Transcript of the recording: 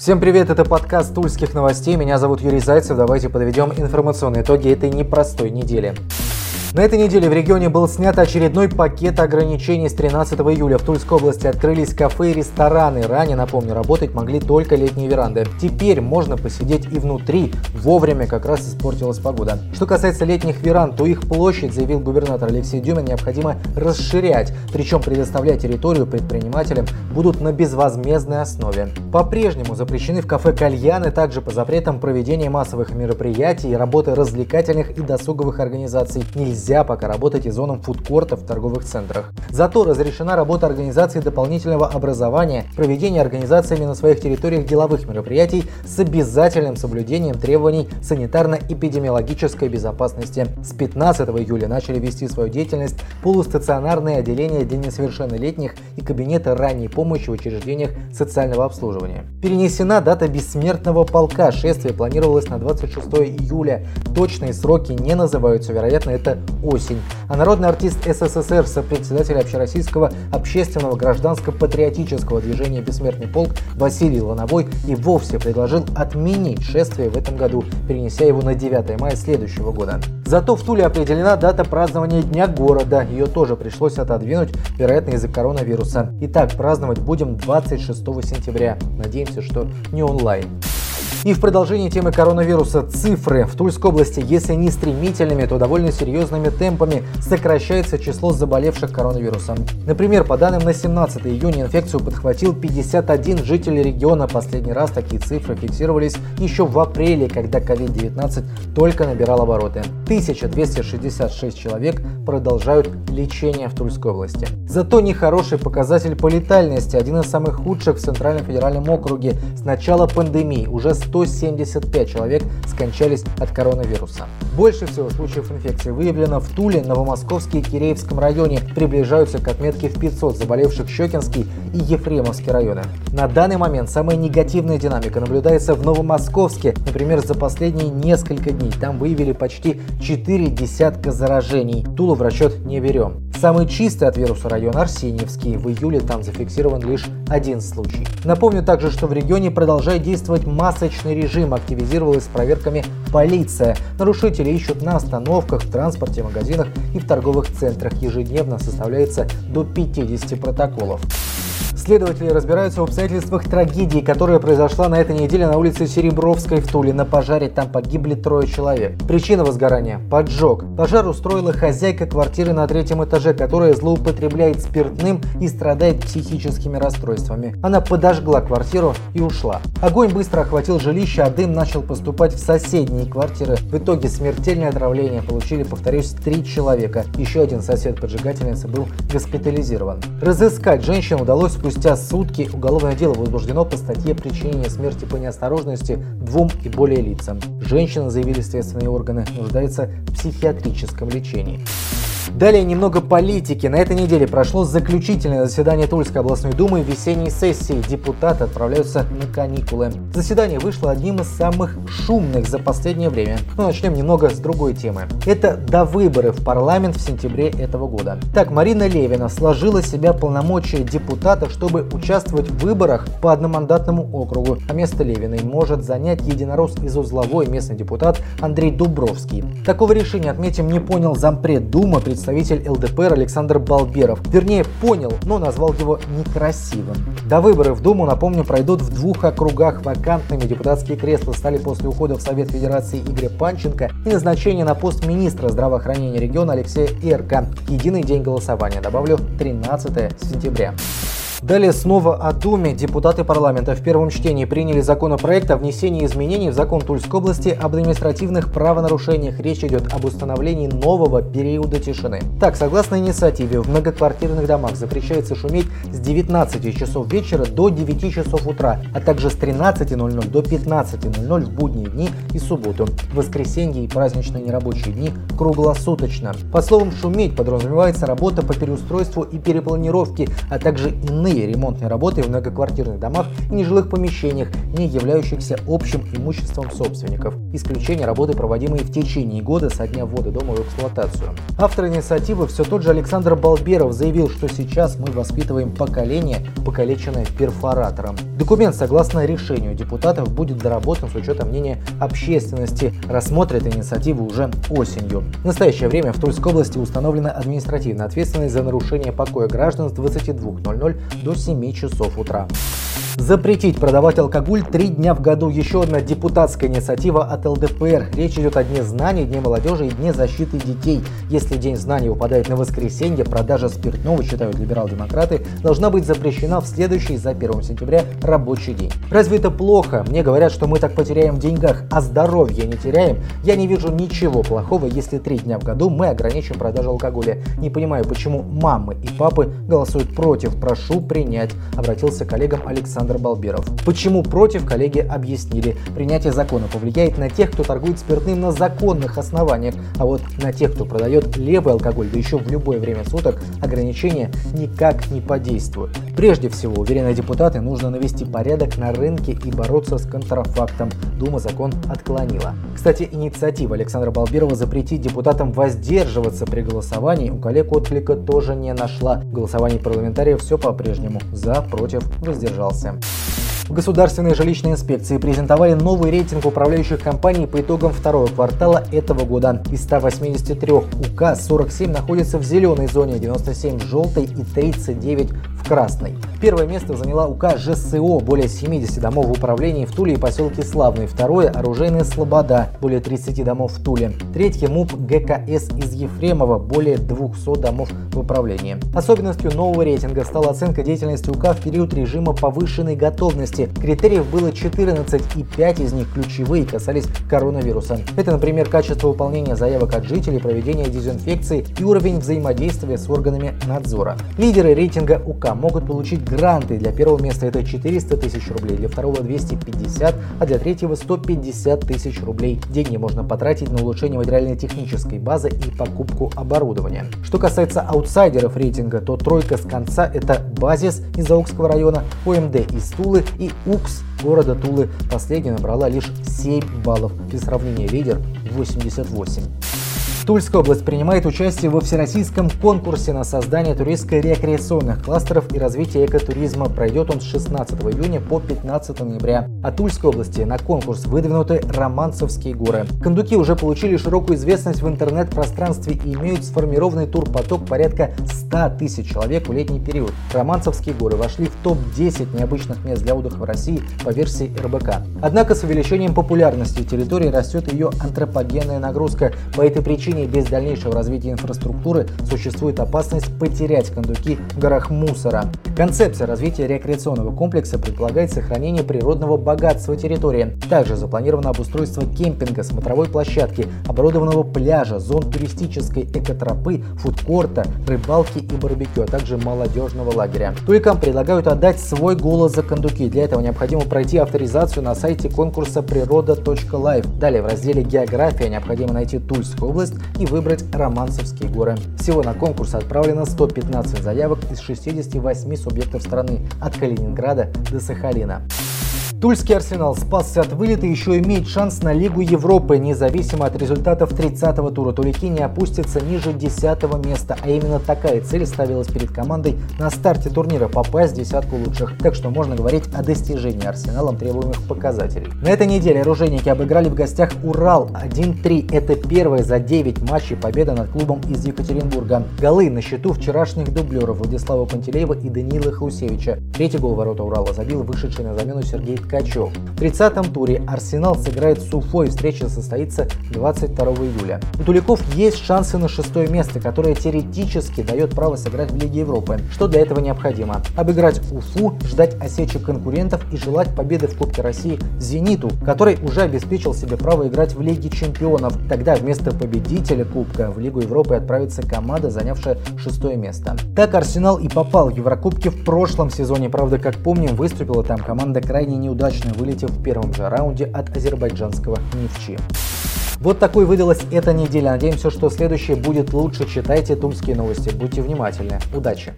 Всем привет, это подкаст Тульских новостей. Меня зовут Юрий Зайцев. Давайте подведем информационные итоги этой непростой недели. На этой неделе в регионе был снят очередной пакет ограничений. С 13 июля в Тульской области открылись кафе и рестораны. Ранее, напомню, работать могли только летние веранды. Теперь можно посидеть и внутри. Вовремя как раз испортилась погода. Что касается летних веранд, то их площадь, заявил губернатор Алексей Дюмин, необходимо расширять. Причем предоставлять территорию предпринимателям будут на безвозмездной основе. По-прежнему запрещены в кафе кальяны, также по запретам проведения массовых мероприятий и работы развлекательных и досуговых организаций. Нельзя пока работать и зонам фудкортов в торговых центрах. Зато разрешена работа организации дополнительного образования, проведение организациями на своих территориях деловых мероприятий с обязательным соблюдением требований санитарно-эпидемиологической безопасности. С 15 июля начали вести свою деятельность полустационарные отделения для несовершеннолетних и кабинеты ранней помощи в учреждениях социального обслуживания. Перенесена дата бессмертного полка. Шествие планировалось на 26 июля. Точные сроки не называются, вероятно, это осень. А народный артист СССР, сопредседатель общероссийского общественного гражданско-патриотического движения «Бессмертный полк» Василий Лановой и вовсе предложил отменить шествие в этом году, перенеся его на 9 мая следующего года. Зато в Туле определена дата празднования Дня города. Ее тоже пришлось отодвинуть, вероятно, из-за коронавируса. Итак, праздновать будем 26 сентября. Надеемся, что не онлайн. И в продолжении темы коронавируса цифры. В Тульской области, если не стремительными, то довольно серьезными темпами сокращается число заболевших коронавирусом. Например, по данным на 17 июня инфекцию подхватил 51 житель региона. Последний раз такие цифры фиксировались еще в апреле, когда COVID-19 только набирал обороты. 1266 человек продолжают лечение в Тульской области. Зато нехороший показатель по летальности, один из самых худших в Центральном федеральном округе. С начала пандемии уже 175 человек скончались от коронавируса. Больше всего случаев инфекции выявлено в Туле, Новомосковске и Киреевском районе. Приближаются к отметке в 500 заболевших Щекинский и Ефремовский районы. На данный момент самая негативная динамика наблюдается в Новомосковске. Например, за последние несколько дней там выявили почти 4 десятка заражений. Тулу в расчет не берем. Самый чистый от вируса район Арсеньевский. В июле там зафиксирован лишь один случай. Напомню также, что в регионе продолжает действовать масочный режим. Активизировалась с проверками полиция. Нарушители ищут на остановках, в транспорте, магазинах и в торговых центрах. Ежедневно составляется до 50 протоколов. Следователи разбираются в обстоятельствах трагедии, которая произошла на этой неделе на улице Серебровской в Туле. На пожаре там погибли трое человек. Причина возгорания – поджог. Пожар устроила хозяйка квартиры на третьем этаже, которая злоупотребляет спиртным и страдает психическими расстройствами. Она подожгла квартиру и ушла. Огонь быстро охватил жилище, а дым начал поступать в соседние квартиры. В итоге смертельное отравление получили, повторюсь, три человека. Еще один сосед поджигательницы был госпитализирован. Разыскать женщину удалось спустя Спустя сутки уголовное дело возбуждено по статье причинения смерти по неосторожности двум и более лицам. Женщина, заявили следственные органы, нуждается в психиатрическом лечении. Далее немного политики. На этой неделе прошло заключительное заседание Тульской областной думы весенней сессии. Депутаты отправляются на каникулы. Заседание вышло одним из самых шумных за последнее время. Но начнем немного с другой темы. Это до выборы в парламент в сентябре этого года. Так, Марина Левина сложила себя полномочия депутата, чтобы участвовать в выборах по одномандатному округу. А место Левиной может занять единорос из узловой местный депутат Андрей Дубровский. Такого решения, отметим, не понял зампред Думы, представитель ЛДПР Александр Балберов. Вернее, понял, но назвал его некрасивым. До выборов в Думу, напомню, пройдут в двух округах. Вакантными депутатские кресла стали после ухода в Совет Федерации Игоря Панченко и назначения на пост министра здравоохранения региона Алексея Эрка. Единый день голосования, добавлю, 13 сентября. Далее снова о Думе. Депутаты парламента в первом чтении приняли законопроект о внесении изменений в закон Тульской области об административных правонарушениях. Речь идет об установлении нового периода тишины. Так, согласно инициативе, в многоквартирных домах запрещается шуметь с 19 часов вечера до 9 часов утра, а также с 13.00 до 15.00 в будние дни и субботу, воскресенье и праздничные нерабочие дни круглосуточно. По словам «шуметь» подразумевается работа по переустройству и перепланировке, а также иные иные ремонтные работы в многоквартирных домах и нежилых помещениях, не являющихся общим имуществом собственников. Исключение работы, проводимые в течение года со дня ввода дома в эксплуатацию. Автор инициативы все тот же Александр Балберов заявил, что сейчас мы воспитываем поколение, покалеченное перфоратором. Документ, согласно решению депутатов, будет доработан с учетом мнения общественности. Рассмотрят инициативу уже осенью. В настоящее время в Тульской области установлена административная ответственность за нарушение покоя граждан с 22.00 до 7 часов утра. Запретить продавать алкоголь три дня в году. Еще одна депутатская инициатива от ЛДПР. Речь идет о Дне знаний, Дне молодежи и Дне защиты детей. Если День знаний выпадает на воскресенье, продажа спиртного, считают либерал-демократы, должна быть запрещена в следующий за 1 сентября рабочий день. Разве это плохо? Мне говорят, что мы так потеряем в деньгах, а здоровье не теряем. Я не вижу ничего плохого, если три дня в году мы ограничим продажу алкоголя. Не понимаю, почему мамы и папы голосуют против. Прошу принять. Обратился к коллегам Александр Александр Балберов. Почему против, коллеги объяснили. Принятие закона повлияет на тех, кто торгует спиртным на законных основаниях, а вот на тех, кто продает левый алкоголь, да еще в любое время суток, ограничения никак не подействуют. Прежде всего, уверены депутаты, нужно навести порядок на рынке и бороться с контрафактом. Дума закон отклонила. Кстати, инициатива Александра Балберова запретить депутатам воздерживаться при голосовании у коллег отклика тоже не нашла. В голосовании парламентариев все по-прежнему. За, против, воздержался. В Государственной жилищной инспекции презентовали новый рейтинг управляющих компаний по итогам второго квартала этого года. Из 183 УК 47 находятся в зеленой зоне, 97 в желтой и 39 в красной. Первое место заняла УК ЖСО, более 70 домов в управлении в Туле и поселке Славный. Второе – оружейная Слобода, более 30 домов в Туле. Третье – МУП ГКС из Ефремова, более 200 домов в управлении. Особенностью нового рейтинга стала оценка деятельности УК в период режима повышенной готовности. Критериев было 14 и 5 из них ключевые касались коронавируса. Это, например, качество выполнения заявок от жителей, проведение дезинфекции и уровень взаимодействия с органами надзора. Лидеры рейтинга УК могут получить гранты. Для первого места это 400 тысяч рублей, для второго 250, а для третьего 150 тысяч рублей. Деньги можно потратить на улучшение материально-технической базы и покупку оборудования. Что касается аутсайдеров рейтинга, то тройка с конца это Базис из Заокского района, ОМД из Тулы и УКС города Тулы. Последняя набрала лишь 7 баллов. Без сравнения лидер 88. Тульская область принимает участие во всероссийском конкурсе на создание туристско-рекреационных кластеров и развитие экотуризма. Пройдет он с 16 июня по 15 ноября. От Тульской области на конкурс выдвинуты Романцевские горы. Кондуки уже получили широкую известность в интернет-пространстве и имеют сформированный турпоток порядка 100 тысяч человек в летний период. Романцевские горы вошли в топ-10 необычных мест для отдыха в России по версии РБК. Однако с увеличением популярности территории растет ее антропогенная нагрузка. По этой причине причине без дальнейшего развития инфраструктуры существует опасность потерять кондуки в горах мусора. Концепция развития рекреационного комплекса предполагает сохранение природного богатства территории. Также запланировано обустройство кемпинга, смотровой площадки, оборудованного пляжа, зон туристической экотропы, фудкорта, рыбалки и барбекю, а также молодежного лагеря. Туликам предлагают отдать свой голос за кондуки. Для этого необходимо пройти авторизацию на сайте конкурса природа.life. Далее в разделе «География» необходимо найти Тульскую область и выбрать Романцевские горы. Всего на конкурс отправлено 115 заявок из 68 субъектов страны от Калининграда до Сахалина. Тульский Арсенал спасся от вылета и еще имеет шанс на Лигу Европы. Независимо от результатов 30-го тура, тулики не опустятся ниже 10 места. А именно такая цель ставилась перед командой на старте турнира – попасть в десятку лучших. Так что можно говорить о достижении Арсеналом требуемых показателей. На этой неделе оружейники обыграли в гостях Урал 1-3. Это первая за 9 матчей победа над клубом из Екатеринбурга. Голы на счету вчерашних дублеров Владислава Пантелеева и Даниила Хусевича. Третий гол ворота Урала забил вышедший на замену Сергей Ткачев. В 30-м туре Арсенал сыграет с Уфой. Встреча состоится 22 июля. У Туликов есть шансы на шестое место, которое теоретически дает право сыграть в Лиге Европы. Что для этого необходимо? Обыграть Уфу, ждать осечек конкурентов и желать победы в Кубке России Зениту, который уже обеспечил себе право играть в Лиге Чемпионов. Тогда вместо победителя Кубка в Лигу Европы отправится команда, занявшая шестое место. Так Арсенал и попал в Еврокубки в прошлом сезоне. Правда, как помним, выступила там команда крайне неудачно удачно вылетев в первом же раунде от азербайджанского Нефчи. Вот такой выдалась эта неделя. Надеемся, что следующее будет лучше. Читайте тульские новости. Будьте внимательны. Удачи!